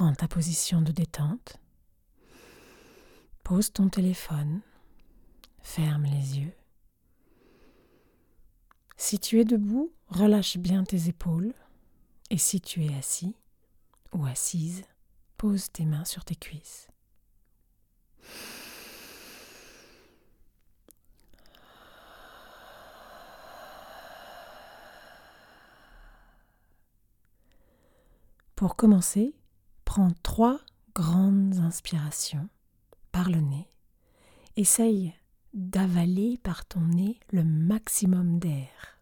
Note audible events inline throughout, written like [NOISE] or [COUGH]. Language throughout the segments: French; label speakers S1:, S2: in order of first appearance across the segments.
S1: Prends ta position de détente. Pose ton téléphone. Ferme les yeux. Si tu es debout, relâche bien tes épaules. Et si tu es assis ou assise, pose tes mains sur tes cuisses. Pour commencer, prends trois grandes inspirations par le nez. Essaye d'avaler par ton nez le maximum d'air.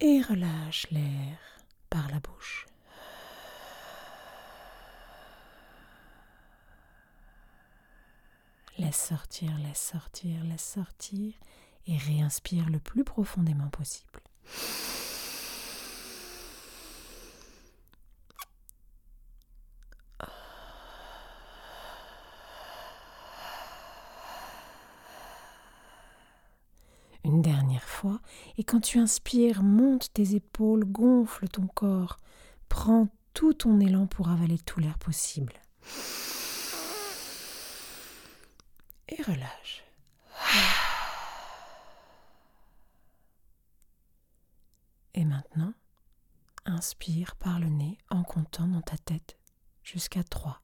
S1: Et relâche l'air par la bouche. Laisse sortir, laisse sortir, laisse sortir et réinspire le plus profondément possible. Et quand tu inspires, monte tes épaules, gonfle ton corps, prends tout ton élan pour avaler tout l'air possible. Et relâche. Et maintenant, inspire par le nez en comptant dans ta tête jusqu'à 3.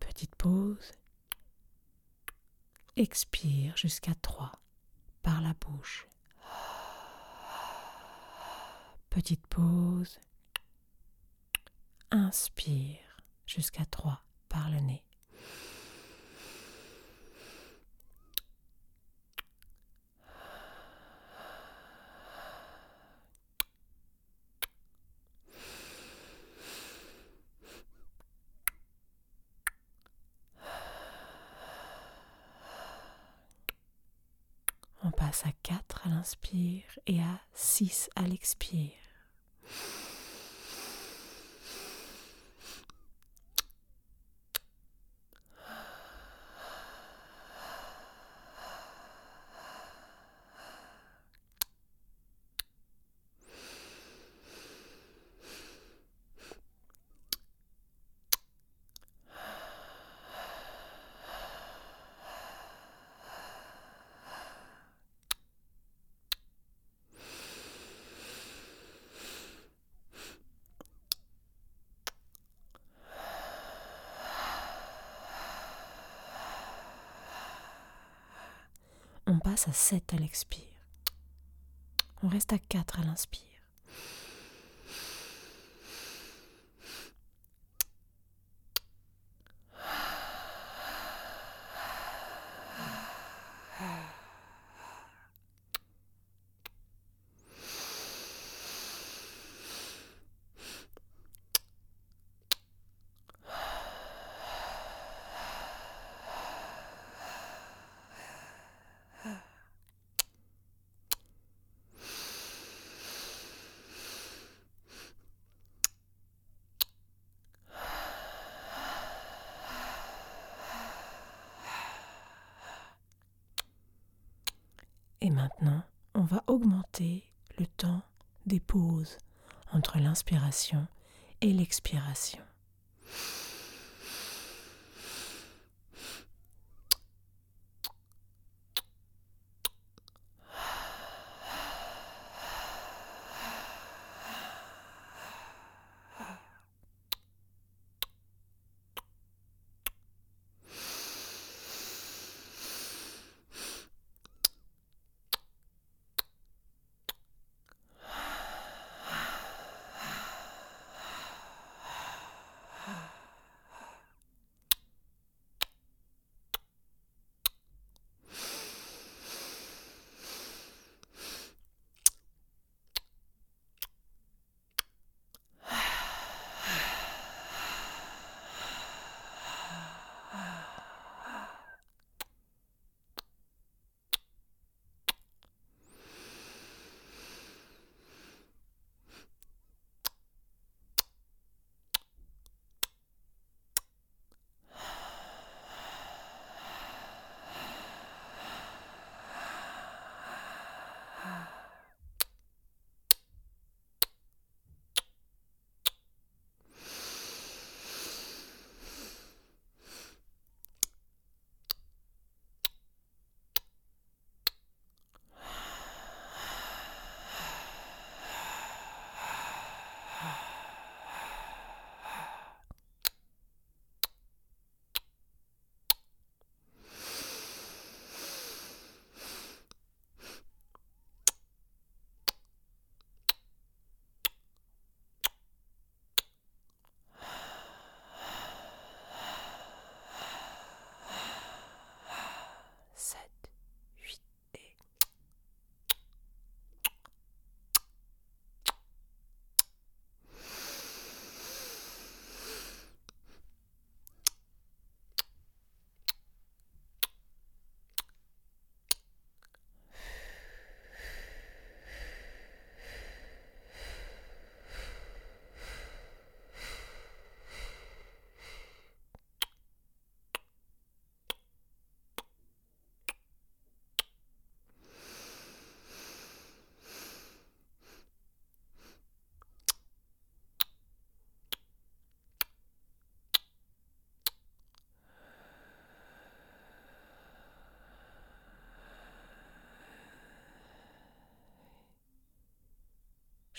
S1: Petite pause Expire jusqu'à 3 par la bouche. Petite pause. Inspire jusqu'à 3 par le nez. On à 4 à l'inspire et à 6 à l'expire. On passe à 7 à l'expire. On reste à 4 à l'inspire. Et maintenant, on va augmenter le temps des pauses entre l'inspiration et l'expiration. Ah. [GASPS] [GASPS] [LAUGHS]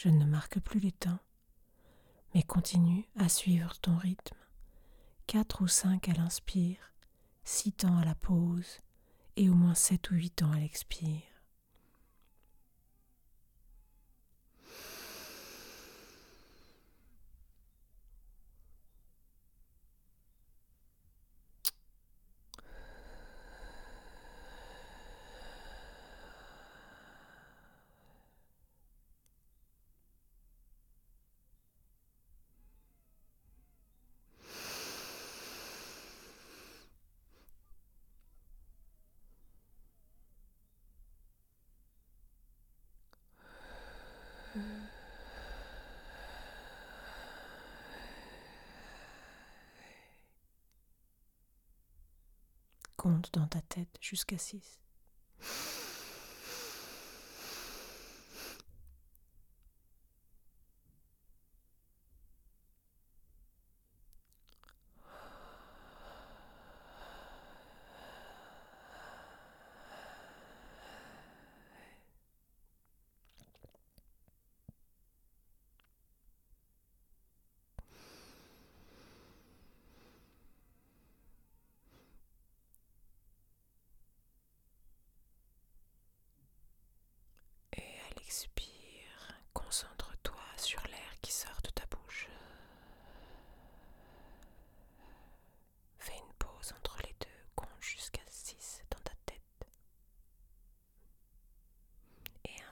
S1: Je ne marque plus les temps, mais continue à suivre ton rythme. Quatre ou cinq à l'inspire, six temps à la pause et au moins sept ou huit temps à l'expire. Compte dans ta tête jusqu'à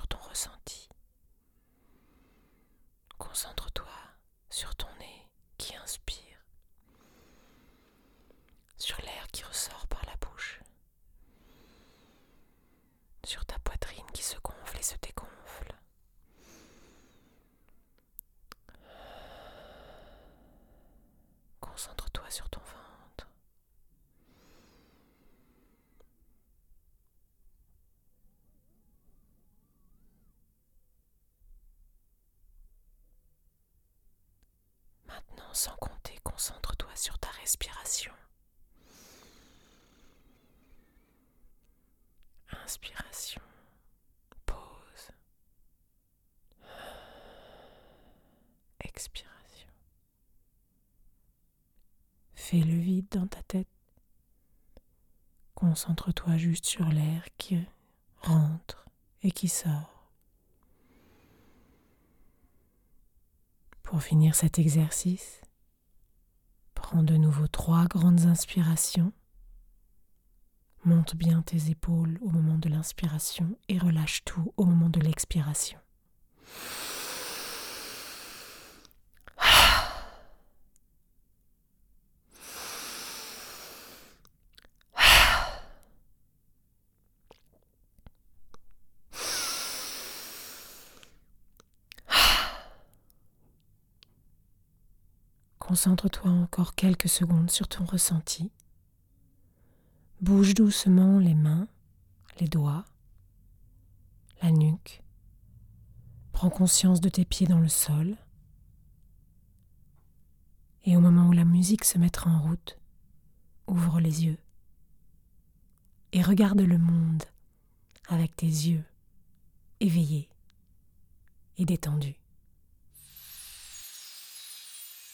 S1: ressenti. Concentre-toi sur ton nez qui inspire, sur l'air qui ressort par la bouche, sur ta poitrine qui se gonfle et se dégonfle. Concentre-toi sur ton ventre. Sans compter, concentre-toi sur ta respiration. Inspiration. Pause. Expiration. Fais le vide dans ta tête. Concentre-toi juste sur l'air qui rentre et qui sort. Pour finir cet exercice, prends de nouveau trois grandes inspirations. Monte bien tes épaules au moment de l'inspiration et relâche tout au moment de l'expiration. Concentre-toi encore quelques secondes sur ton ressenti. Bouge doucement les mains, les doigts, la nuque. Prends conscience de tes pieds dans le sol. Et au moment où la musique se mettra en route, ouvre les yeux et regarde le monde avec tes yeux éveillés et détendus.